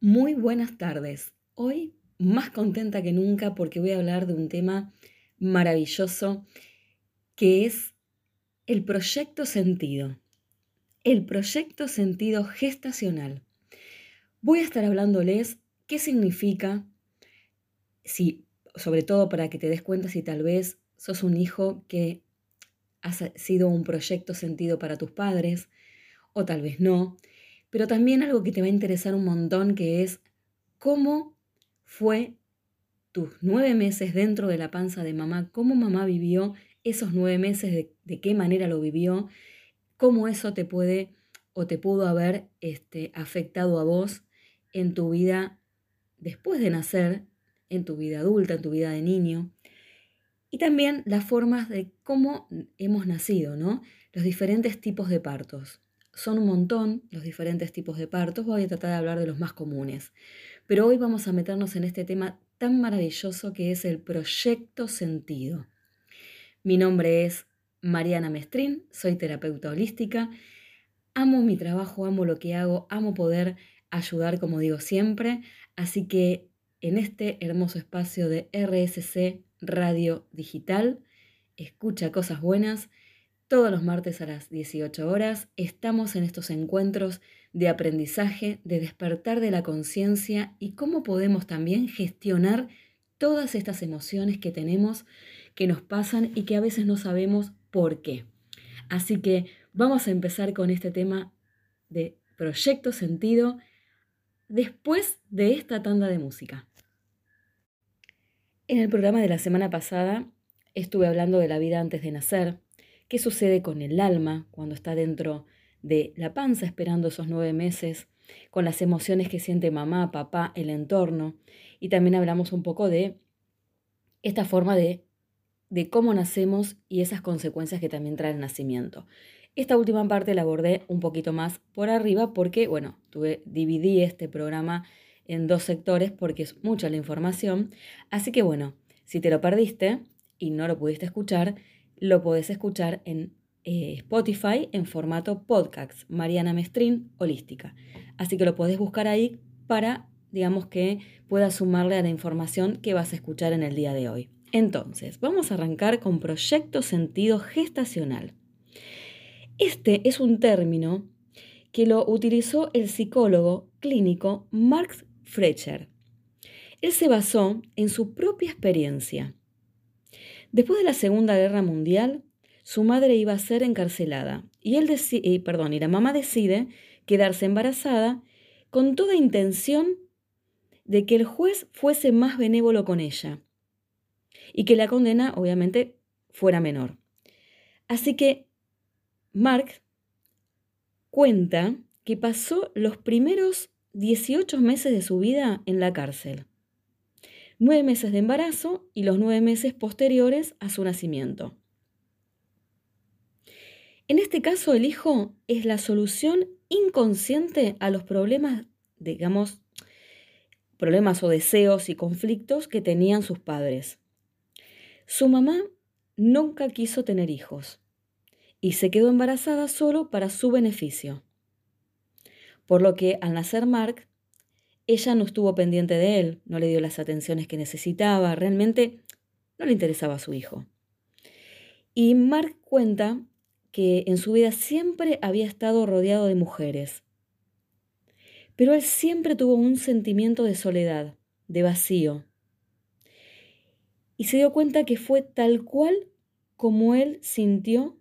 Muy buenas tardes. Hoy más contenta que nunca porque voy a hablar de un tema maravilloso que es el proyecto sentido. El proyecto sentido gestacional. Voy a estar hablándoles qué significa, si, sobre todo para que te des cuenta si tal vez sos un hijo que ha sido un proyecto sentido para tus padres o tal vez no pero también algo que te va a interesar un montón, que es cómo fue tus nueve meses dentro de la panza de mamá, cómo mamá vivió esos nueve meses, de, qué manera lo vivió, cómo eso te puede o te pudo haber este, afectado a vos en tu vida después de nacer, en tu vida adulta, en tu vida de niño. Y también las formas de cómo hemos nacido, ¿no? Los diferentes tipos de partos. Son un montón los diferentes tipos de partos, voy a tratar de hablar de los más comunes. Pero hoy vamos a meternos en este tema tan maravilloso que es el proyecto sentido. Mi nombre es Mariana Mestrín, soy terapeuta holística. Amo mi trabajo, amo lo que hago, amo poder ayudar como digo siempre. Así que en este hermoso espacio de RSC Radio Digital, escucha cosas buenas todos los martes a las 18 horas estamos en estos encuentros de aprendizaje, de despertar de la conciencia y cómo podemos también gestionar todas estas emociones que tenemos, que nos pasan y que a veces no sabemos por qué. Así que vamos a empezar con este tema de proyecto sentido después de esta tanda de música. En el programa de la semana pasada estuve hablando de la vida antes de nacer, qué sucede con el alma cuando está dentro de la panza esperando esos nueve meses, con las emociones que siente mamá, papá, el entorno. Y también hablamos un poco de esta forma de, de cómo nacemos y esas consecuencias que también trae el nacimiento. Esta última parte la abordé un poquito más por arriba porque, bueno, tuve, dividí este programa en dos sectores porque es mucha la información. Así que, bueno, si te lo perdiste y no lo pudiste escuchar, lo podés escuchar en eh, Spotify en formato podcast, Mariana Mestrín Holística. Así que lo podés buscar ahí para, digamos que puedas sumarle a la información que vas a escuchar en el día de hoy. Entonces, vamos a arrancar con proyecto sentido gestacional. Este es un término que lo utilizó el psicólogo clínico Mark Fletcher. Él se basó en su propia experiencia Después de la Segunda Guerra Mundial, su madre iba a ser encarcelada y, él y, perdón, y la mamá decide quedarse embarazada con toda intención de que el juez fuese más benévolo con ella y que la condena obviamente fuera menor. Así que Mark cuenta que pasó los primeros 18 meses de su vida en la cárcel nueve meses de embarazo y los nueve meses posteriores a su nacimiento. En este caso, el hijo es la solución inconsciente a los problemas, digamos, problemas o deseos y conflictos que tenían sus padres. Su mamá nunca quiso tener hijos y se quedó embarazada solo para su beneficio. Por lo que al nacer Mark, ella no estuvo pendiente de él, no le dio las atenciones que necesitaba, realmente no le interesaba a su hijo. Y Mark cuenta que en su vida siempre había estado rodeado de mujeres, pero él siempre tuvo un sentimiento de soledad, de vacío. Y se dio cuenta que fue tal cual como él sintió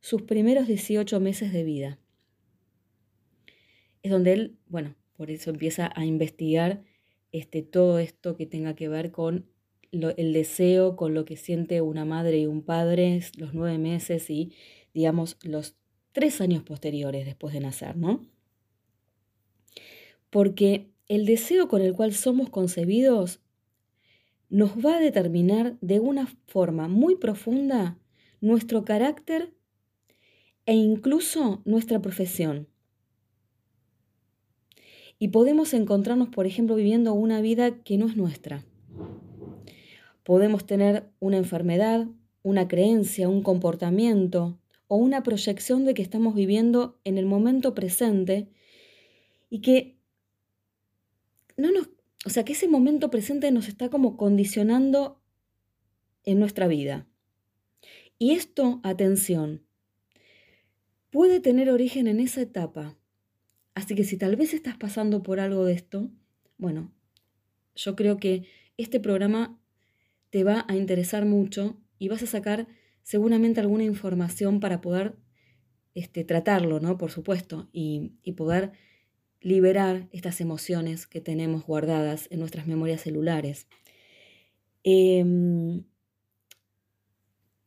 sus primeros 18 meses de vida. Es donde él, bueno, por eso empieza a investigar este, todo esto que tenga que ver con el deseo, con lo que siente una madre y un padre los nueve meses y, digamos, los tres años posteriores después de nacer, ¿no? Porque el deseo con el cual somos concebidos nos va a determinar de una forma muy profunda nuestro carácter e incluso nuestra profesión. Y podemos encontrarnos, por ejemplo, viviendo una vida que no es nuestra. Podemos tener una enfermedad, una creencia, un comportamiento o una proyección de que estamos viviendo en el momento presente y que no nos, o sea, que ese momento presente nos está como condicionando en nuestra vida. Y esto, atención, puede tener origen en esa etapa. Así que si tal vez estás pasando por algo de esto, bueno, yo creo que este programa te va a interesar mucho y vas a sacar seguramente alguna información para poder este, tratarlo, ¿no? Por supuesto, y, poder liberar estas emociones que tenemos guardadas en nuestras memorias celulares. Em,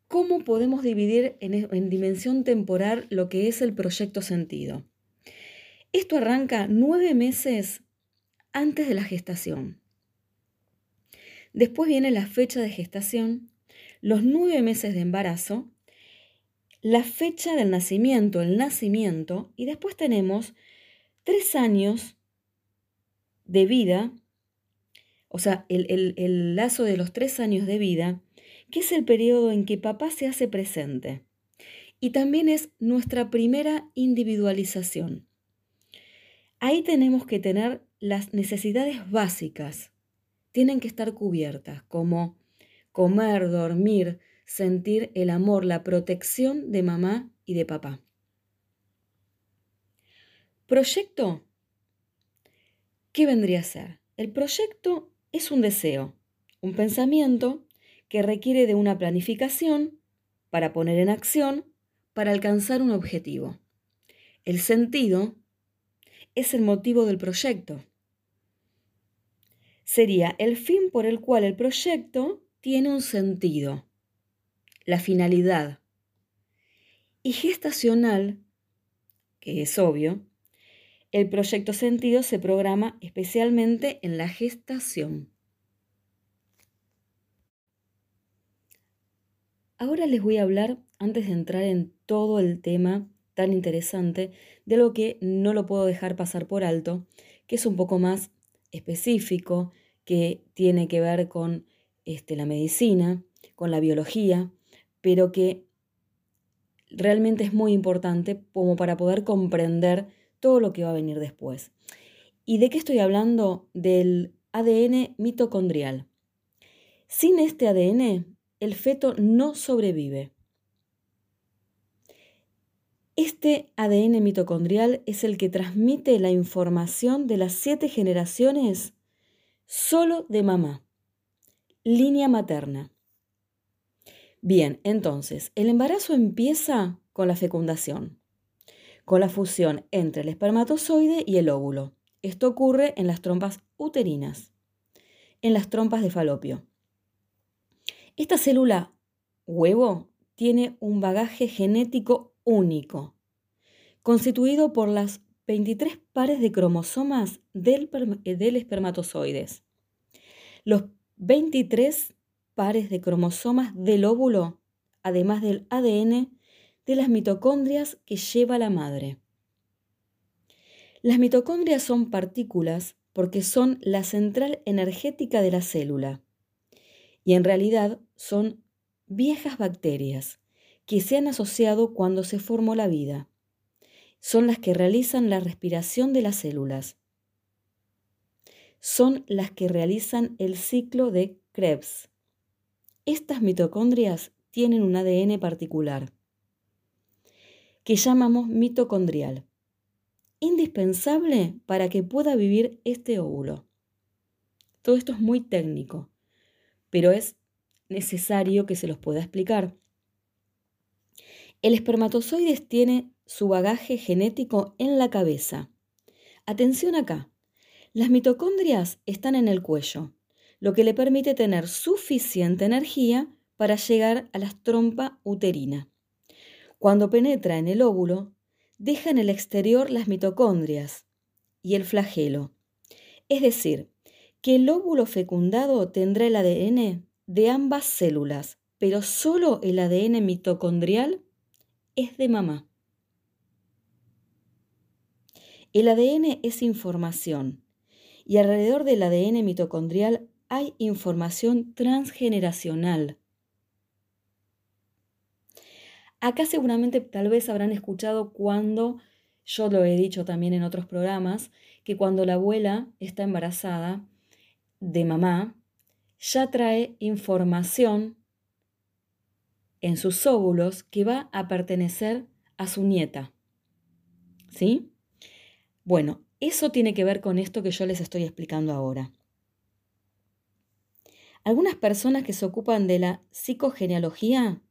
¿Cómo podemos dividir en, en, dimensión temporal lo que es el proyecto sentido? Esto arranca nueve meses antes de la gestación. Después viene la fecha de gestación, los nueve meses de embarazo, la fecha del nacimiento, el nacimiento, y después tenemos tres años de vida, o sea, el, lazo de los tres años de vida, que es el periodo en que papá se hace presente. Y también es nuestra primera individualización. Ahí tenemos que tener las necesidades básicas tienen que estar cubiertas, como comer, dormir, sentir el amor, la protección de mamá y de papá. Proyecto. ¿Qué vendría a ser? El proyecto es un deseo, un pensamiento que requiere de una planificación para poner en acción, para alcanzar un objetivo. El sentido es el motivo del proyecto sería el fin por el cual el proyecto tiene un sentido, la finalidad. Y gestacional, que es obvio, el proyecto sentido se programa especialmente en la gestación. Ahora les voy a hablar, antes de entrar en todo el tema tan interesante, de lo que no lo puedo dejar pasar por alto, que es un poco más específico que tiene que ver con este, la medicina, con la biología, pero que realmente es muy importante como para poder comprender todo lo que va a venir después. ¿Y de qué estoy hablando? Del ADN mitocondrial. Sin este ADN, el feto no sobrevive. Este ADN mitocondrial es el que transmite la información de las siete generaciones solo de mamá. Línea materna. Bien, entonces, el embarazo empieza con la fecundación, con la fusión entre el espermatozoide y el óvulo. Esto ocurre en las trompas uterinas, en las trompas de falopio. Esta célula huevo tiene un bagaje genético único, constituido por las 23 pares de cromosomas del, del espermatozoides. Los 23 pares de cromosomas del óvulo, además del ADN de las mitocondrias que lleva la madre. Las mitocondrias son partículas porque son la central energética de la célula y en realidad son viejas bacterias que se han asociado cuando se formó la vida. Son las que realizan la respiración de las células. Son las que realizan el ciclo de Krebs. Estas mitocondrias tienen un ADN particular que llamamos mitocondrial, indispensable para que pueda vivir este óvulo. Todo esto es muy técnico, pero es necesario que se los pueda explicar. El espermatozoide tiene su bagaje genético en la cabeza. Atención acá. Las mitocondrias están en el cuello, lo que le permite tener suficiente energía para llegar a la trompa uterina. Cuando penetra en el óvulo, deja en el exterior las mitocondrias y el flagelo. Es decir, que el óvulo fecundado tendrá el ADN de ambas células, pero solo el ADN mitocondrial es de mamá. El ADN es información y alrededor del ADN mitocondrial hay información transgeneracional. Acá seguramente tal vez habrán escuchado cuando, yo lo he dicho también en otros programas, que cuando la abuela está embarazada de mamá, ya trae información en sus óvulos que va a pertenecer a su nieta. ¿Sí? Bueno, eso tiene que ver con esto que yo les estoy explicando ahora. Algunas personas que se ocupan de la psicogenealogía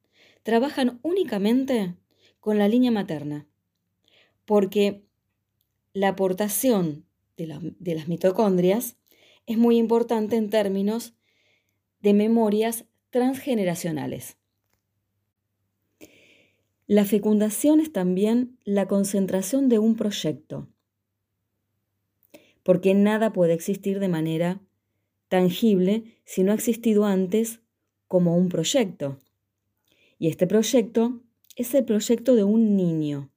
trabajan únicamente con la línea materna, porque la aportación de, de las mitocondrias es muy importante en términos de memorias transgeneracionales. La fecundación es también la concentración de un proyecto, porque nada puede existir de manera tangible si no ha existido antes como un proyecto. Y este proyecto es el proyecto de un niño.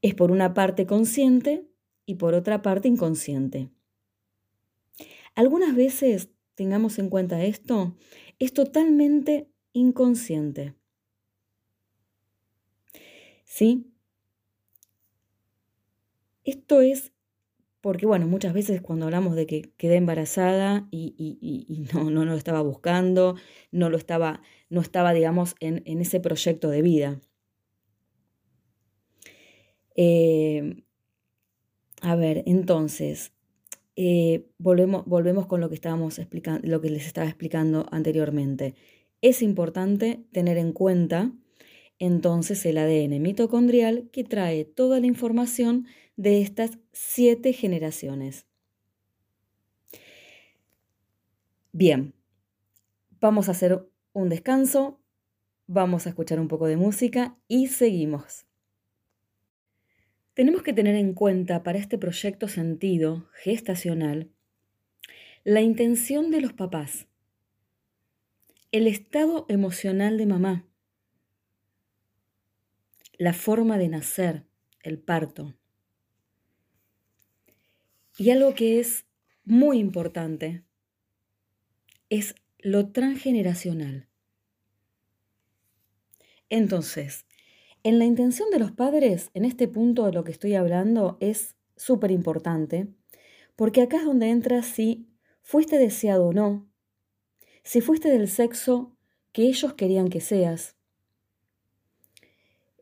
Es por una parte consciente y por otra parte inconsciente. Algunas veces, tengamos en cuenta esto, es totalmente inconsciente. ¿Sí? Esto es porque, bueno, muchas veces cuando hablamos de que quedé embarazada y, no, no, lo estaba buscando, no lo estaba, no estaba, digamos, en, ese proyecto de vida. Eh, a ver, entonces, eh, volvemos, volvemos con lo que estábamos explicando, lo que les estaba explicando anteriormente. Es importante tener en cuenta entonces el ADN mitocondrial que trae toda la información de estas siete generaciones. Bien, vamos a hacer un descanso, vamos a escuchar un poco de música y seguimos. Tenemos que tener en cuenta para este proyecto sentido gestacional la intención de los papás, el estado emocional de mamá, la forma de nacer, el parto. Y algo que es muy importante es lo transgeneracional. Entonces, en la intención de los padres, en este punto de lo que estoy hablando, es súper importante, porque acá es donde entra si fuiste deseado o no, si fuiste del sexo que ellos querían que seas,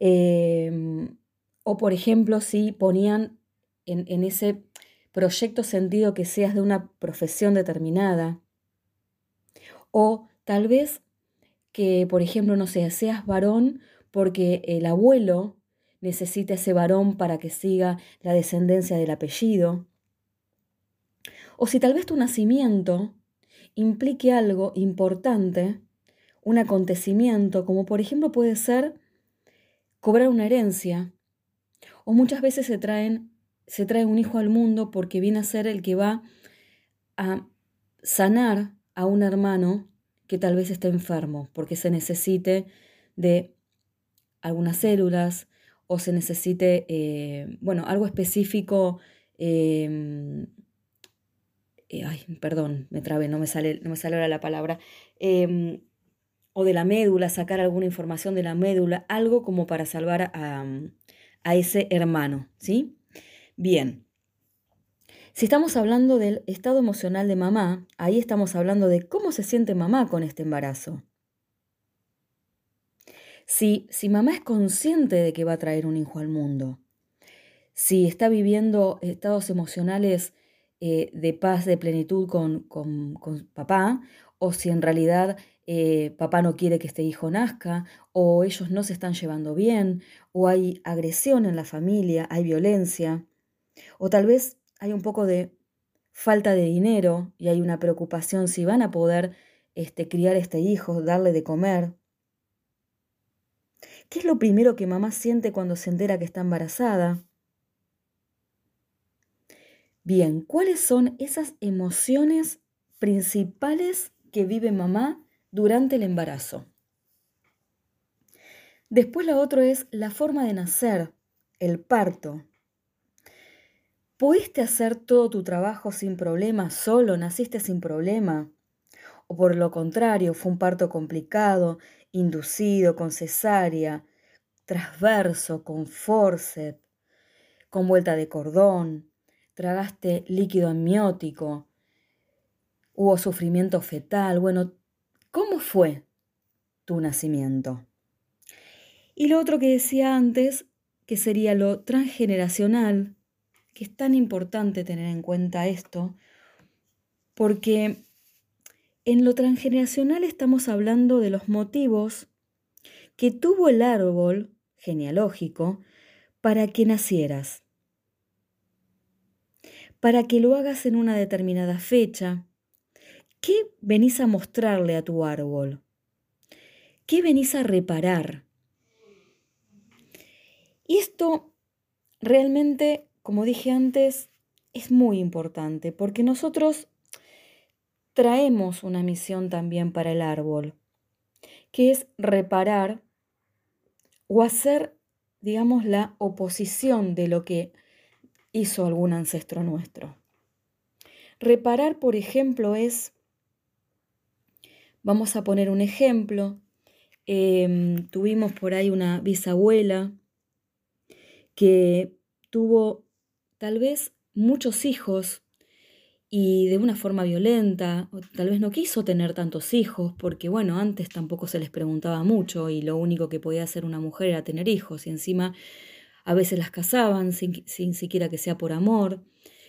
Em, o por ejemplo, si ponían en, ese proyecto sentido que seas de una profesión determinada. O tal vez que, por ejemplo, no sé, seas varón porque el abuelo necesita ese varón para que siga la descendencia del apellido. O si tal vez tu nacimiento implique algo importante, un acontecimiento, como por ejemplo puede ser cobrar una herencia. O muchas veces se traen se trae un hijo al mundo porque viene a ser el que va a sanar a un hermano que tal vez esté enfermo, porque se necesite de algunas células o se necesite, eh, bueno, algo específico. Em, eh, ay, perdón, me trabé, no me sale, no me sale ahora la palabra. O de la médula, sacar alguna información de la médula, algo como para salvar a, a ese hermano, ¿sí? Bien. Si estamos hablando del estado emocional de mamá, ahí estamos hablando de cómo se siente mamá con este embarazo. Si, si mamá es consciente de que va a traer un hijo al mundo, si está viviendo estados emocionales eh, de paz, de plenitud con, con, con papá, o si en realidad eh, papá no quiere que este hijo nazca, o ellos no se están llevando bien, o hay agresión en la familia, hay violencia, o tal vez hay un poco de falta de dinero y hay una preocupación si van a poder este, criar este hijo, darle de comer. ¿Qué es lo primero que mamá siente cuando se entera que está embarazada? Bien, ¿cuáles son esas emociones principales que vive mamá durante el embarazo. Después la otra es la forma de nacer, el parto. ¿Pudiste hacer todo tu trabajo sin problema, solo naciste sin problema? ¿O por lo contrario, fue un parto complicado, inducido, con cesárea, transverso, con forceps, con vuelta de cordón, tragaste líquido amniótico, hubo sufrimiento fetal. Bueno, ¿cómo fue tu nacimiento? Y lo otro que decía antes, que sería lo transgeneracional, que es tan importante tener en cuenta esto, porque en lo transgeneracional estamos hablando de los motivos que tuvo el árbol genealógico para que nacieras, para que lo hagas en una determinada fecha. ¿Qué venís a mostrarle a tu árbol? ¿Qué venís a reparar? Y esto realmente, como dije antes, es muy importante porque nosotros traemos una misión también para el árbol, que es reparar o hacer digamos, la oposición de lo que hizo algún ancestro nuestro. Reparar, por ejemplo, es, vamos a poner un ejemplo, em, tuvimos por ahí una bisabuela que tuvo tal vez muchos hijos y de una forma violenta, tal vez no quiso tener tantos hijos, porque bueno, antes tampoco se les preguntaba mucho y lo único que podía hacer una mujer era tener hijos y encima a veces las casaban sin, siquiera que sea por amor,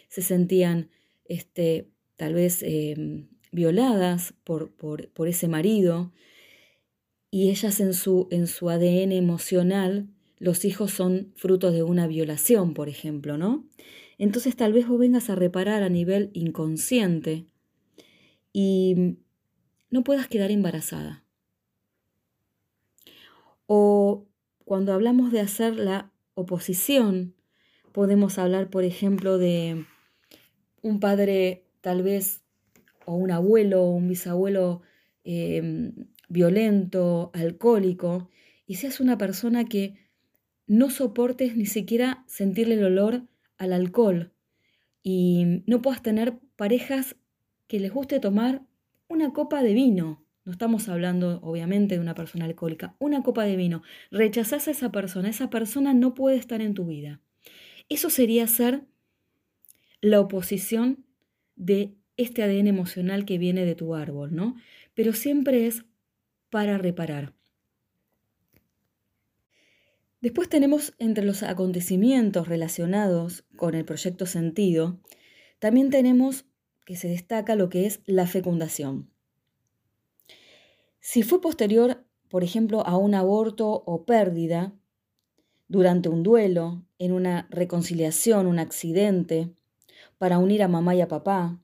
se sentían este, tal vez em, violadas por, por, por, ese marido y ellas en su, en su ADN emocional, los hijos son frutos de una violación, por ejemplo, ¿no? entonces tal vez vos vengas a reparar a nivel inconsciente y no puedas quedar embarazada. O cuando hablamos de hacer la oposición, podemos hablar, por ejemplo, de un padre tal vez, o un abuelo o un bisabuelo em, violento, alcohólico, y seas una persona que no soportes ni siquiera sentirle el olor al alcohol y no puedas tener parejas que les guste tomar una copa de vino. No estamos hablando, obviamente, de una persona alcohólica. Una copa de vino. Rechazás a esa persona. Esa persona no puede estar en tu vida. Eso sería ser la oposición de este ADN emocional que viene de tu árbol, ¿no? Pero siempre es para reparar. Después tenemos entre los acontecimientos relacionados con el proyecto Sentido, también tenemos que se destaca lo que es la fecundación. Si fue posterior, por ejemplo, a un aborto o pérdida, durante un duelo, en una reconciliación, un accidente, para unir a mamá y a papá,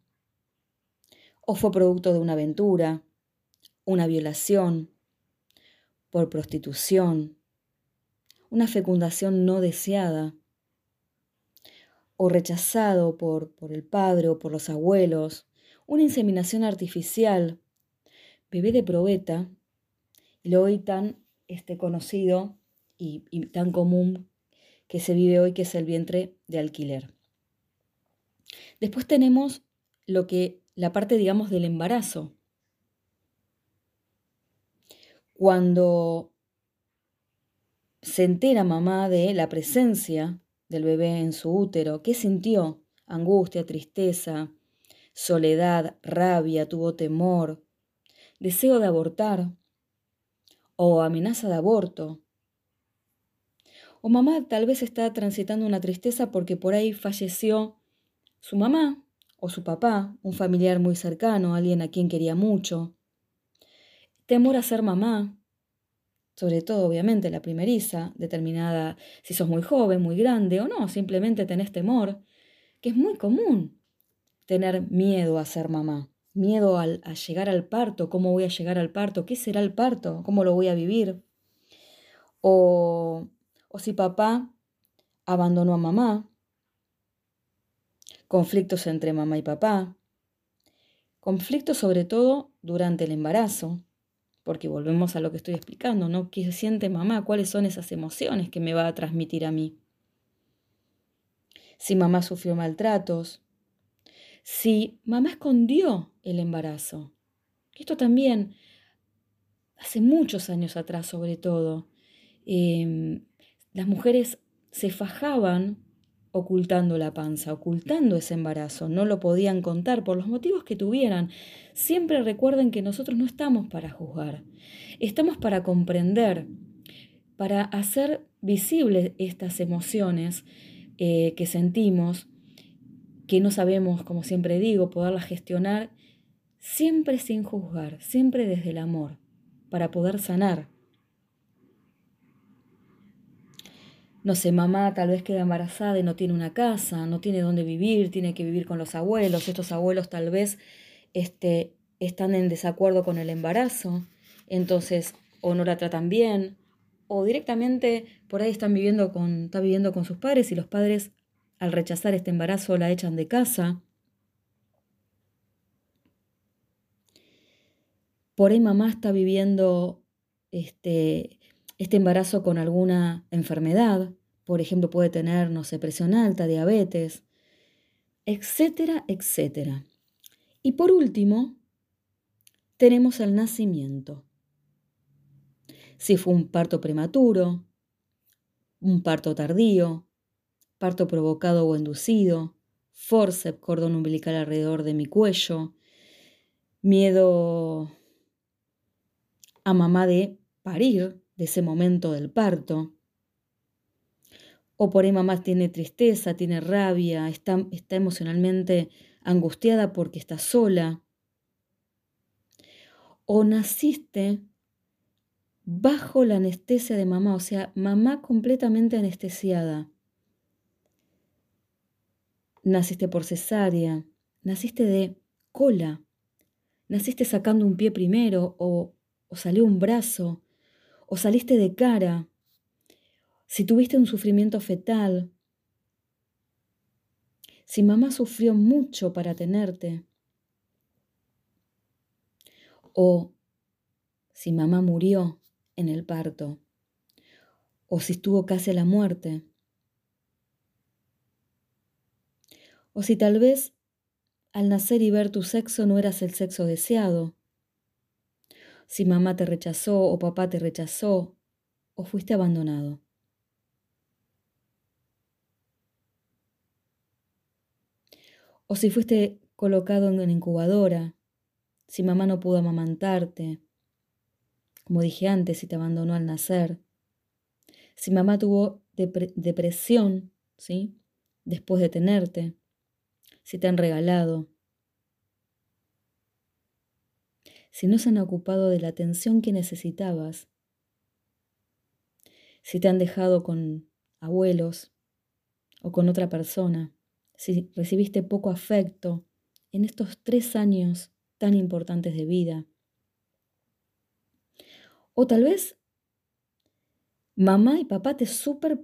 o fue producto de una aventura, una violación, por prostitución, una fecundación no deseada, o rechazado por, por el padre o por los abuelos, una inseminación artificial, bebé de probeta, lo hoy tan este, conocido y, y tan común que se vive hoy, que es el vientre de alquiler. Después tenemos lo que la parte, digamos, del embarazo. Cuando se entera mamá de la presencia del bebé en su útero. ¿Qué sintió? Angustia, tristeza, soledad, rabia, tuvo temor, deseo de abortar o amenaza de aborto. O mamá tal vez está transitando una tristeza porque por ahí falleció su mamá o su papá, un familiar muy cercano, alguien a quien quería mucho. Temor a ser mamá, sobre todo obviamente la primeriza, determinada si sos muy joven, muy grande o no, simplemente tenés temor, que es muy común tener miedo a ser mamá, miedo al, a llegar al parto, cómo voy a llegar al parto, qué será el parto, cómo lo voy a vivir. O, o si papá abandonó a mamá, conflictos entre mamá y papá, conflictos sobre todo durante el embarazo, porque volvemos a lo que estoy explicando, ¿no? ¿Qué siente mamá? ¿Cuáles son esas emociones que me va a transmitir a mí? Si mamá sufrió maltratos, si mamá escondió el embarazo. Esto también, hace muchos años atrás sobre todo, em, las mujeres se fajaban ocultando la panza, ocultando ese embarazo, no lo podían contar por los motivos que tuvieran. Siempre recuerden que nosotros no estamos para juzgar, estamos para comprender, para hacer visibles estas emociones eh, que sentimos, que no sabemos, como siempre digo, poderlas gestionar, siempre sin juzgar, siempre desde el amor, para poder sanar. no sé, mamá tal vez queda embarazada y no tiene una casa, no tiene dónde vivir, tiene que vivir con los abuelos, estos abuelos tal vez este, están en desacuerdo con el embarazo, entonces o no la tratan bien, o directamente por ahí están viviendo con, está viviendo con sus padres y los padres al rechazar este embarazo la echan de casa. Por ahí mamá está viviendo este, este embarazo con alguna enfermedad, por ejemplo, puede tener, no sé, presión alta, diabetes, etcétera, etcétera. Y por último, tenemos el nacimiento. Si fue un parto prematuro, un parto tardío, parto provocado o inducido, forceps, cordón umbilical alrededor de mi cuello, miedo a mamá de parir, de ese momento del parto. O por ahí mamá tiene tristeza, tiene rabia, está, está emocionalmente angustiada porque está sola. O naciste bajo la anestesia de mamá, o sea, mamá completamente anestesiada. Naciste por cesárea, naciste de cola, naciste sacando un pie primero o, salió un brazo, o saliste de cara, si tuviste un sufrimiento fetal, si mamá sufrió mucho para tenerte, o si mamá murió en el parto, o si estuvo casi a la muerte, o si tal vez al nacer y ver tu sexo no eras el sexo deseado, si mamá te rechazó o papá te rechazó o fuiste abandonado. O si fuiste colocado en una incubadora, si mamá no pudo amamantarte, como dije antes, si te abandonó al nacer, si mamá tuvo depresión, ¿sí? Después de tenerte, si te han regalado, si no se han ocupado de la atención que necesitabas, si te han dejado con abuelos o con otra persona, si recibiste poco afecto en estos tres años tan importantes de vida. O tal vez mamá y papá te super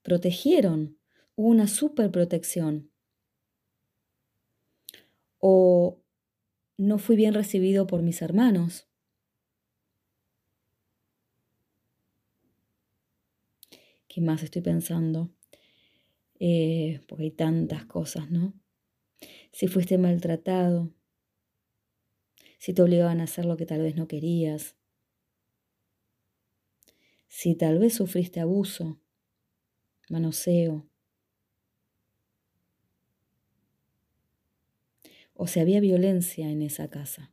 protegieron, hubo una super protección. O no fui bien recibido por mis hermanos. ¿Qué más estoy pensando? Eh, porque hay tantas cosas, ¿no? Si fuiste maltratado, si te obligaban a hacer lo que tal vez no querías, si tal vez sufriste abuso, manoseo, o si había violencia en esa casa.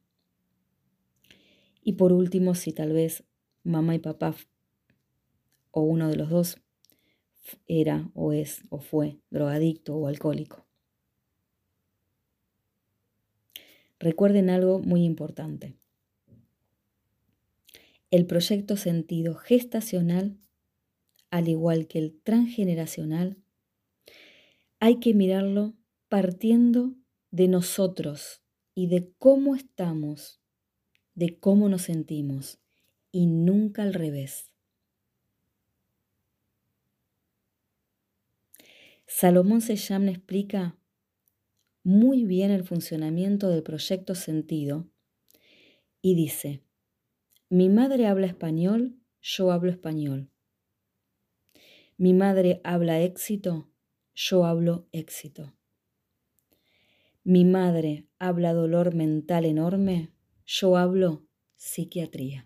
Y por último, si tal vez mamá y papá o uno de los dos era o es o fue drogadicto o alcohólico. Recuerden algo muy importante. El proyecto sentido gestacional, al igual que el transgeneracional, hay que mirarlo partiendo de nosotros y de cómo estamos, de cómo nos sentimos, y nunca al revés. Salomón Seyam explica muy bien el funcionamiento del proyecto sentido y dice, mi madre habla español, yo hablo español. Mi madre habla éxito, yo hablo éxito. Mi madre habla dolor mental enorme, yo hablo psiquiatría.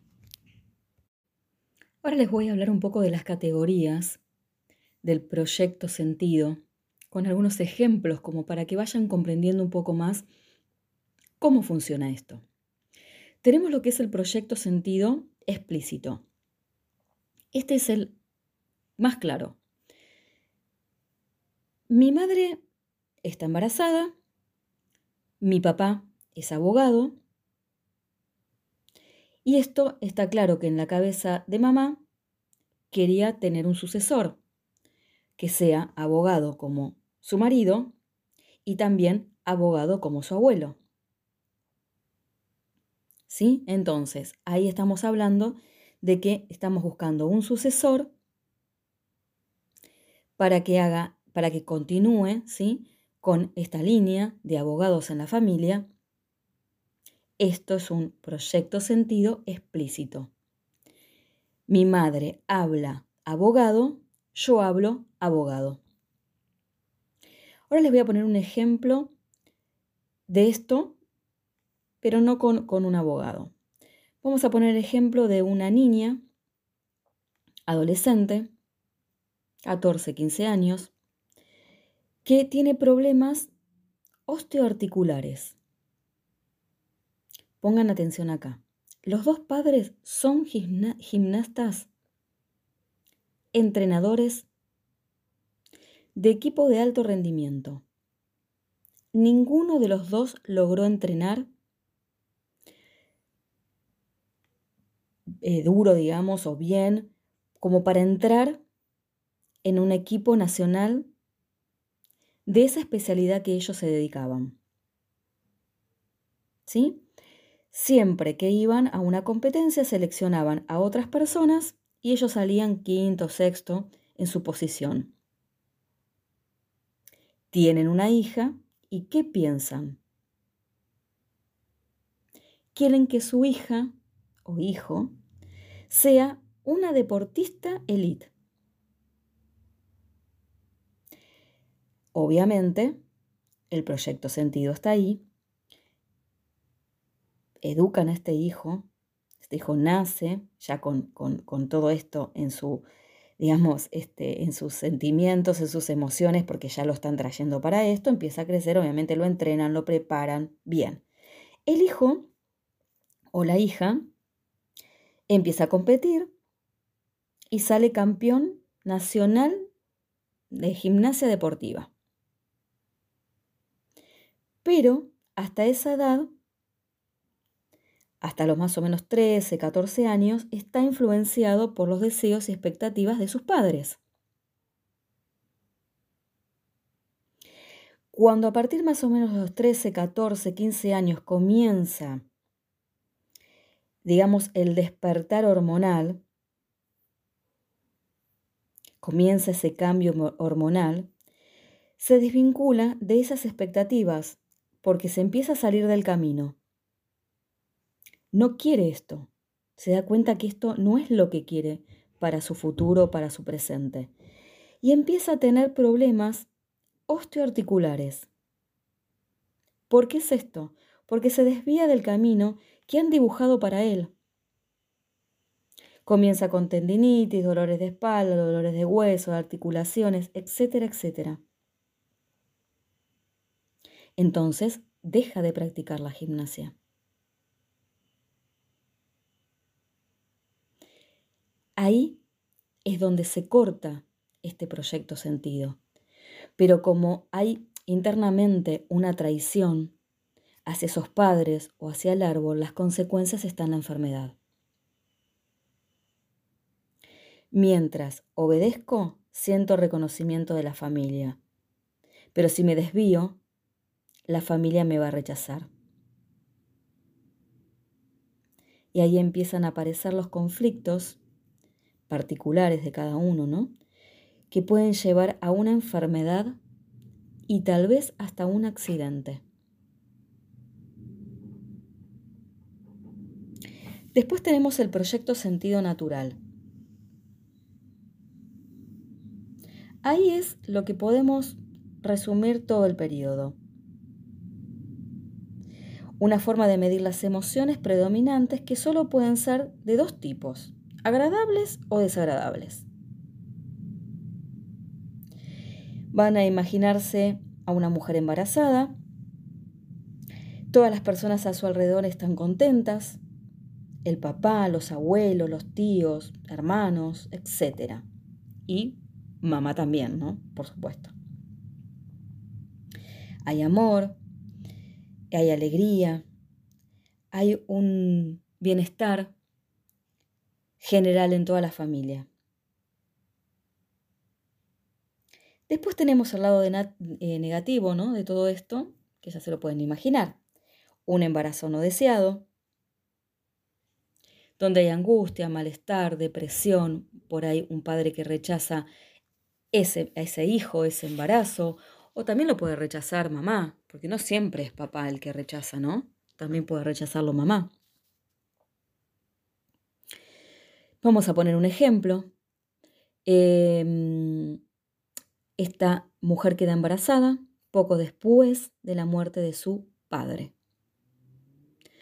Ahora les voy a hablar un poco de las categorías del proyecto sentido con algunos ejemplos como para que vayan comprendiendo un poco más cómo funciona esto. Tenemos lo que es el proyecto sentido explícito. Este es el más claro. Mi madre está embarazada, mi papá es abogado, y esto está claro que en la cabeza de mamá quería tener un sucesor, que sea abogado como su marido y también abogado como su abuelo. ¿Sí? Entonces, ahí estamos hablando de que estamos buscando un sucesor para que haga, para que continúe, ¿sí? Con esta línea de abogados en la familia esto es un proyecto sentido explícito. Mi madre habla abogado, yo hablo abogado. Ahora les voy a poner un ejemplo de esto, pero no con, un abogado. Vamos a poner el ejemplo de una niña, adolescente, 14, 15 años, que tiene problemas osteoarticulares. Pongan atención acá. Los dos padres son gimnastas, entrenadores de equipo de alto rendimiento. Ninguno de los dos logró entrenar eh, duro, digamos, o bien, como para entrar en un equipo nacional de esa especialidad que ellos se dedicaban. ¿Sí? Siempre que iban a una competencia seleccionaban a otras personas y ellos salían quinto, sexto en su posición. Tienen una hija y ¿qué piensan? Quieren que su hija o hijo sea una deportista elite. Obviamente, el proyecto sentido está ahí educan a este hijo, este hijo nace ya con, todo esto en su, digamos, este, en sus sentimientos, en sus emociones, porque ya lo están trayendo para esto, empieza a crecer, obviamente lo entrenan, lo preparan, bien. El hijo o la hija empieza a competir y sale campeón nacional de gimnasia deportiva. Pero hasta esa edad hasta los más o menos 13, 14 años, está influenciado por los deseos y expectativas de sus padres. Cuando a partir más o menos de los 13, 14, 15 años comienza, digamos, el despertar hormonal, comienza ese cambio hormonal, se desvincula de esas expectativas porque se empieza a salir del camino no quiere esto. Se da cuenta que esto no es lo que quiere para su futuro, para su presente. Y empieza a tener problemas osteoarticulares. ¿Por qué es esto? Porque se desvía del camino que han dibujado para él. Comienza con tendinitis, dolores de espalda, dolores de hueso, articulaciones, etcétera, etcétera. Entonces deja de practicar la gimnasia. Ahí es donde se corta este proyecto sentido. Pero como hay internamente una traición hacia esos padres o hacia el árbol, las consecuencias están en la enfermedad. Mientras obedezco, siento reconocimiento de la familia. Pero si me desvío, la familia me va a rechazar. Y ahí empiezan a aparecer los conflictos particulares de cada uno, ¿no? Que pueden llevar a una enfermedad y tal vez hasta un accidente. Después tenemos el proyecto Sentido Natural. Ahí es lo que podemos resumir todo el periodo. Una forma de medir las emociones predominantes que solo pueden ser de dos tipos agradables o desagradables. Van a imaginarse a una mujer embarazada. Todas las personas a su alrededor están contentas. El papá, los abuelos, los tíos, hermanos, etc. Y mamá también, ¿no? Por supuesto. Hay amor, hay alegría, hay un bienestar general en toda la familia. Después tenemos el lado eh, negativo ¿no? de todo esto, que ya se lo pueden imaginar. Un embarazo no deseado, donde hay angustia, malestar, depresión, por ahí un padre que rechaza ese, a ese hijo, ese embarazo, o también lo puede rechazar mamá, porque no siempre es papá el que rechaza, ¿no? También puede rechazarlo mamá. Vamos a poner un ejemplo. Em, esta mujer queda embarazada poco después de la muerte de su padre.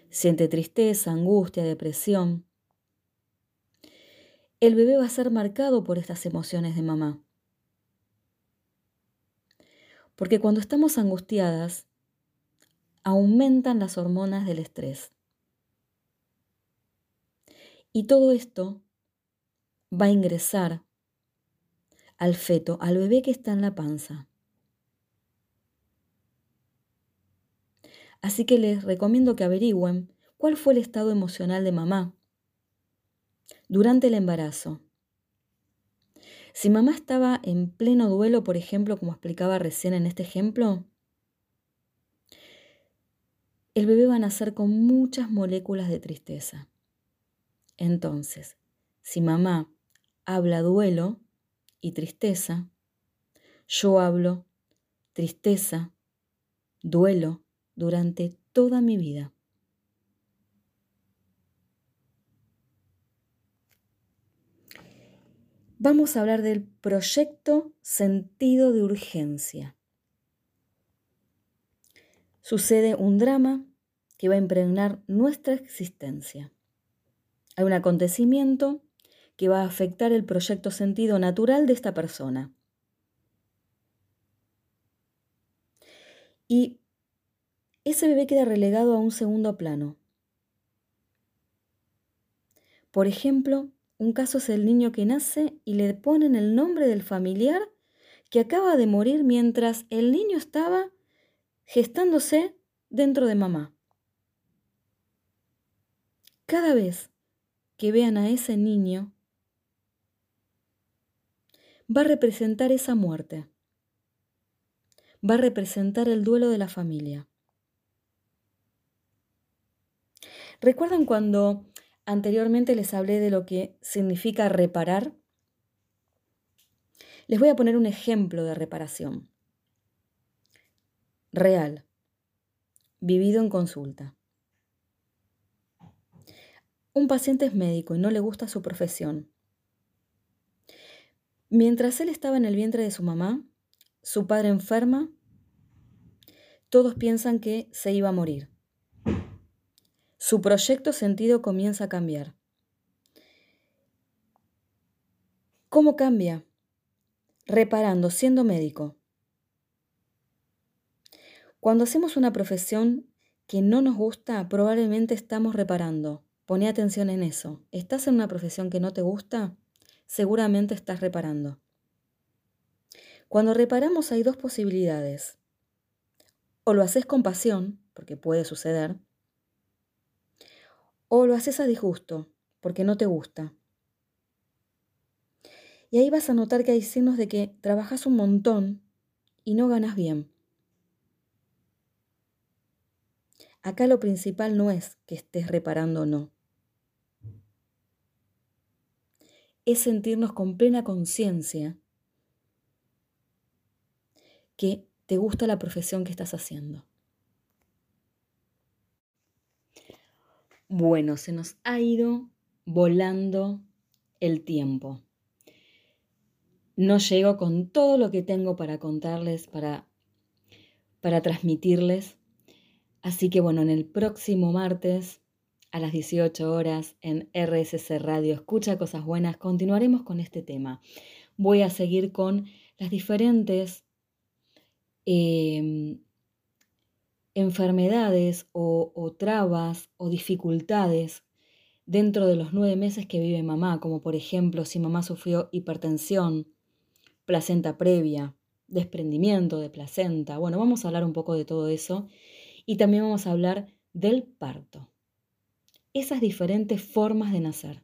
Siente tristeza, angustia, depresión. El bebé va a ser marcado por estas emociones de mamá. Porque cuando estamos angustiadas, aumentan las hormonas del estrés. Y todo esto va a ingresar al feto, al bebé que está en la panza. Así que les recomiendo que averigüen cuál fue el estado emocional de mamá durante el embarazo. Si mamá estaba en pleno duelo, por ejemplo, como explicaba recién en este ejemplo, el bebé va a nacer con muchas moléculas de tristeza. Entonces, si mamá habla duelo, y tristeza, yo hablo tristeza, duelo durante toda mi vida. Vamos a hablar del proyecto sentido de urgencia. Sucede un drama que va a impregnar nuestra existencia. Hay un acontecimiento que va a afectar el proyecto sentido natural de esta persona. Y ese bebé queda relegado a un segundo plano. Por ejemplo, un caso es el niño que nace y le ponen el nombre del familiar que acaba de morir mientras el niño estaba gestándose dentro de mamá. Cada vez que vean a ese niño va a representar esa muerte. Va a representar el duelo de la familia. ¿Recuerdan cuando anteriormente les hablé de lo que significa reparar? Les voy a poner un ejemplo de reparación. Real. Vivido en consulta. Un paciente es médico y no le gusta su profesión. Mientras él estaba en el vientre de su mamá, su padre enferma, todos piensan que se iba a morir. Su proyecto sentido comienza a cambiar. ¿Cómo cambia? Reparando, siendo médico. Cuando hacemos una profesión que no nos gusta, probablemente estamos reparando. Pone atención en eso. ¿Estás en una profesión que no te gusta? seguramente estás reparando. Cuando reparamos hay dos posibilidades. O lo haces con pasión, porque puede suceder, o lo haces a disgusto, porque no te gusta. Y ahí vas a notar que hay signos de que trabajas un montón y no ganas bien. Acá lo principal no es que estés reparando o no. es sentirnos con plena conciencia que te gusta la profesión que estás haciendo. Bueno, se nos ha ido volando el tiempo. No llego con todo lo que tengo para contarles, para, para transmitirles. Así que bueno, en el próximo martes a las 18 horas en RSC Radio. Escucha cosas buenas. Continuaremos con este tema. Voy a seguir con las diferentes em, enfermedades o, o trabas o dificultades dentro de los nueve meses que vive mamá, como por ejemplo si mamá sufrió hipertensión, placenta previa, desprendimiento de placenta. Bueno, vamos a hablar un poco de todo eso y también vamos a hablar del parto. Esas diferentes formas de nacer.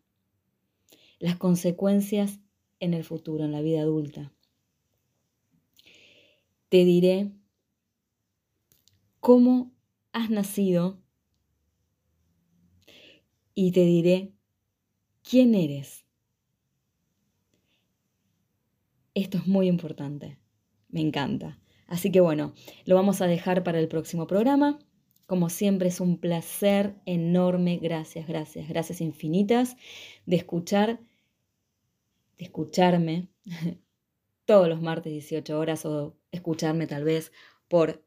Las consecuencias en el futuro, en la vida adulta. Te diré cómo has nacido y te diré quién eres. Esto es muy importante, me encanta. Así que bueno, lo vamos a dejar para el próximo programa. Como siempre es un placer enorme, gracias, gracias, gracias infinitas de escuchar, de escucharme todos los martes 18 horas o escucharme tal vez por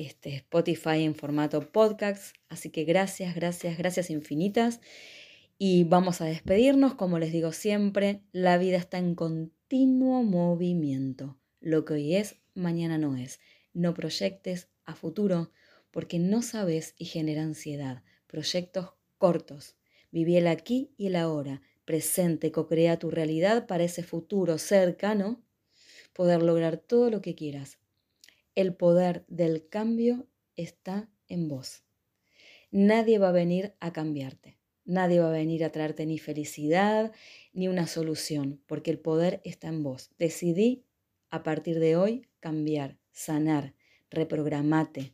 este, Spotify en formato podcast. Así que gracias, gracias, gracias infinitas. Y vamos a despedirnos, como les digo siempre, la vida está en continuo movimiento. Lo que hoy es, mañana no es. No proyectes a futuro porque no sabes y genera ansiedad. Proyectos cortos. Viví el aquí y el ahora. Presente, co-crea tu realidad para ese futuro cercano, poder lograr todo lo que quieras el poder del cambio está en vos. Nadie va a venir a cambiarte. Nadie va a venir a traerte ni felicidad ni una solución, porque el poder está en vos. Decidí a partir de hoy cambiar, sanar, reprogramate.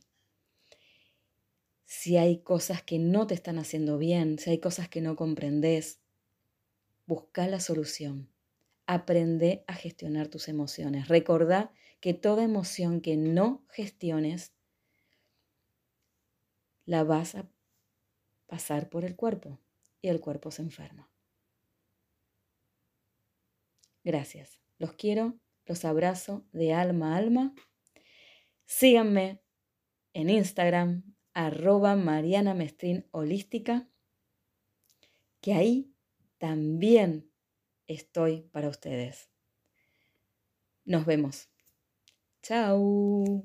Si hay cosas que no te están haciendo bien, si hay cosas que no comprendes, busca la solución. Aprende a gestionar tus emociones. Recordá que toda emoción que no gestiones la vas a pasar por el cuerpo y el cuerpo se enferma. Gracias. Los quiero, los abrazo de alma a alma. Síganme en Instagram, arroba Mariana Mestrín Holística, que ahí también estoy para ustedes. Nos vemos. Chao.